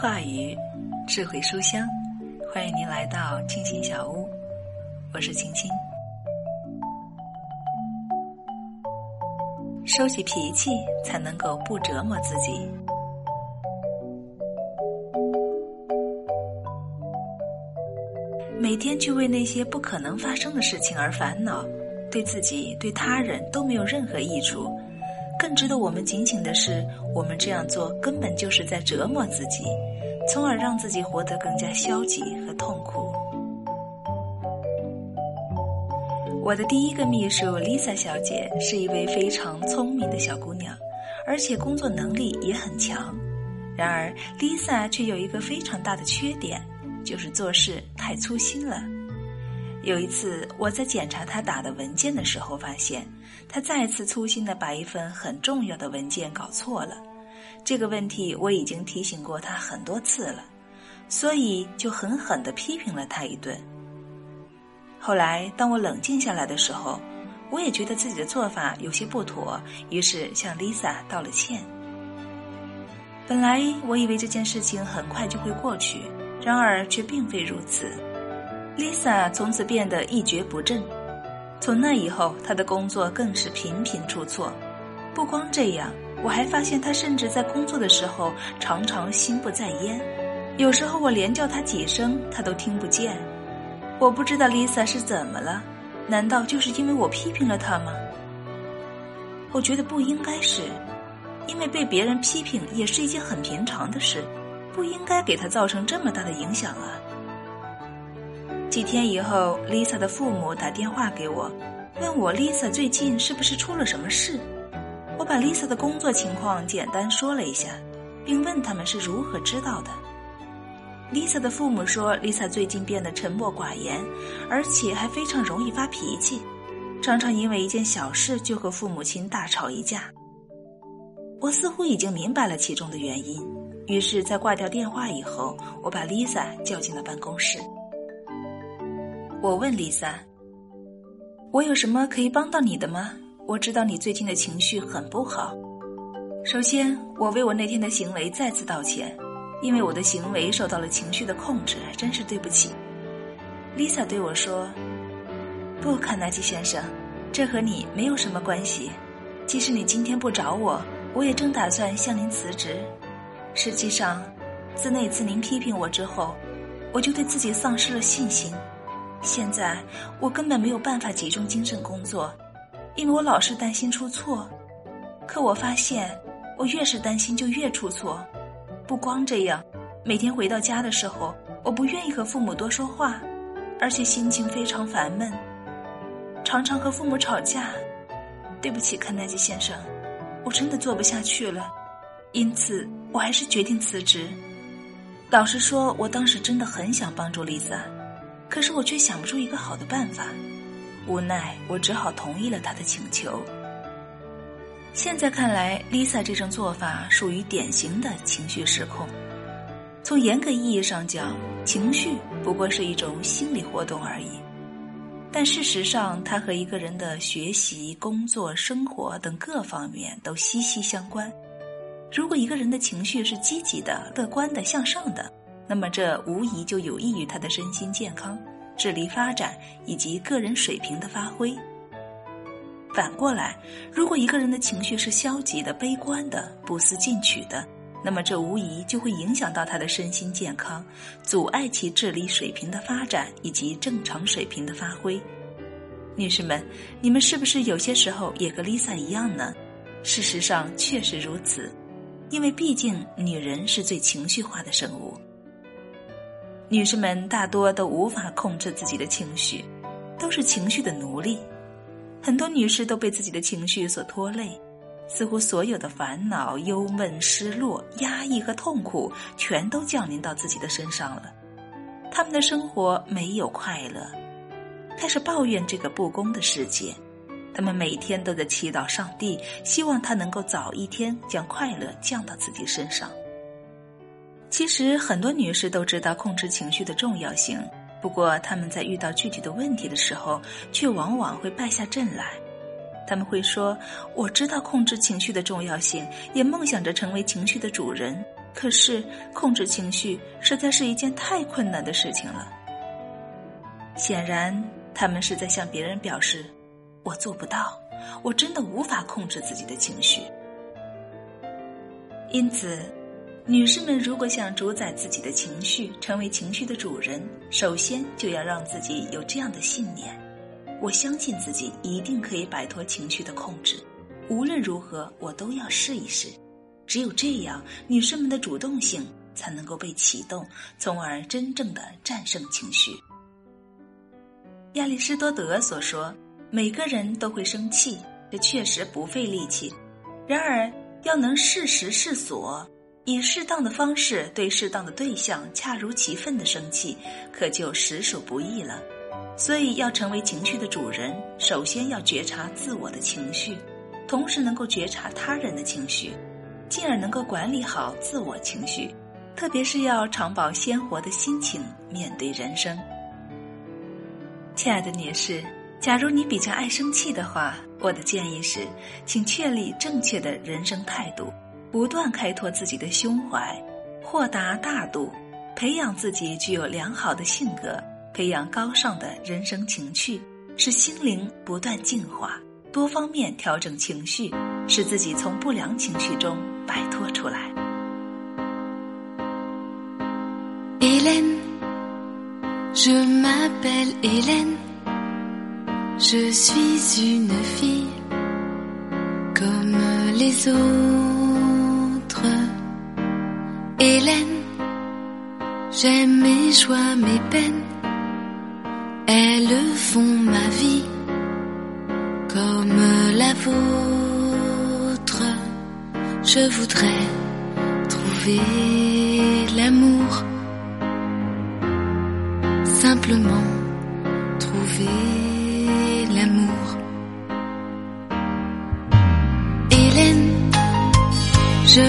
话语，智慧书香，欢迎您来到清新小屋，我是青青。收起脾气，才能够不折磨自己。每天去为那些不可能发生的事情而烦恼，对自己、对他人都没有任何益处。更值得我们警醒的是，我们这样做根本就是在折磨自己，从而让自己活得更加消极和痛苦。我的第一个秘书 Lisa 小姐是一位非常聪明的小姑娘，而且工作能力也很强。然而，Lisa 却有一个非常大的缺点，就是做事太粗心了。有一次，我在检查他打的文件的时候，发现他再次粗心的把一份很重要的文件搞错了。这个问题我已经提醒过他很多次了，所以就狠狠的批评了他一顿。后来，当我冷静下来的时候，我也觉得自己的做法有些不妥，于是向 Lisa 道了歉。本来我以为这件事情很快就会过去，然而却并非如此。Lisa 从此变得一蹶不振，从那以后，她的工作更是频频出错。不光这样，我还发现她甚至在工作的时候常常心不在焉，有时候我连叫她几声，她都听不见。我不知道 Lisa 是怎么了，难道就是因为我批评了她吗？我觉得不应该是，因为被别人批评也是一件很平常的事，不应该给她造成这么大的影响啊。几天以后，Lisa 的父母打电话给我，问我 Lisa 最近是不是出了什么事。我把 Lisa 的工作情况简单说了一下，并问他们是如何知道的。Lisa 的父母说，Lisa 最近变得沉默寡言，而且还非常容易发脾气，常常因为一件小事就和父母亲大吵一架。我似乎已经明白了其中的原因，于是，在挂掉电话以后，我把 Lisa 叫进了办公室。我问丽萨：“我有什么可以帮到你的吗？我知道你最近的情绪很不好。首先，我为我那天的行为再次道歉，因为我的行为受到了情绪的控制，真是对不起。” Lisa 对我说：“不，卡耐基先生，这和你没有什么关系。即使你今天不找我，我也正打算向您辞职。实际上，自那次您批评我之后，我就对自己丧失了信心。”现在我根本没有办法集中精神工作，因为我老是担心出错。可我发现，我越是担心就越出错。不光这样，每天回到家的时候，我不愿意和父母多说话，而且心情非常烦闷，常常和父母吵架。对不起，肯奈基先生，我真的做不下去了，因此我还是决定辞职。老实说，我当时真的很想帮助丽萨。可是我却想不出一个好的办法，无奈我只好同意了他的请求。现在看来，Lisa 这种做法属于典型的情绪失控。从严格意义上讲，情绪不过是一种心理活动而已。但事实上，它和一个人的学习、工作、生活等各方面都息息相关。如果一个人的情绪是积极的、乐观的、向上的，那么，这无疑就有益于他的身心健康、智力发展以及个人水平的发挥。反过来，如果一个人的情绪是消极的、悲观的、不思进取的，那么这无疑就会影响到他的身心健康，阻碍其智力水平的发展以及正常水平的发挥。女士们，你们是不是有些时候也和 Lisa 一样呢？事实上确实如此，因为毕竟女人是最情绪化的生物。女士们大多都无法控制自己的情绪，都是情绪的奴隶。很多女士都被自己的情绪所拖累，似乎所有的烦恼、忧闷、失落、压抑和痛苦全都降临到自己的身上了。他们的生活没有快乐，开始抱怨这个不公的世界。他们每天都在祈祷上帝，希望他能够早一天将快乐降到自己身上。其实很多女士都知道控制情绪的重要性，不过她们在遇到具体的问题的时候，却往往会败下阵来。他们会说：“我知道控制情绪的重要性，也梦想着成为情绪的主人，可是控制情绪实在是一件太困难的事情了。显然，他们是在向别人表示：“我做不到，我真的无法控制自己的情绪。”因此，女士们如果想主宰自己的情绪，成为情绪的主人，首先就要让自己有这样的信念：我相信自己一定可以摆脱情绪的控制。无论如何，我都要试一试。只有这样，女士们的主动性才能够被启动，从而真正的战胜情绪。亚里士多德所说：“每个人都会生气，这确实不费力气。然而，要能适时适所，以适当的方式对适当的对象恰如其分的生气，可就实属不易了。所以，要成为情绪的主人，首先要觉察自我的情绪。”同时能够觉察他人的情绪，进而能够管理好自我情绪，特别是要常保鲜活的心情面对人生。亲爱的女士，假如你比较爱生气的话，我的建议是，请确立正确的人生态度，不断开拓自己的胸怀，豁达大度，培养自己具有良好的性格，培养高尚的人生情趣，使心灵不断净化。多方面调整情绪，使自己从不良情绪中摆脱出来。Je m'appelle Hélène, je suis une fille comme les autres. Hélène, j'aime mes joies, mes peines, elles font ma vie. comme la vôtre. Je voudrais trouver l'amour, simplement trouver l'amour. Je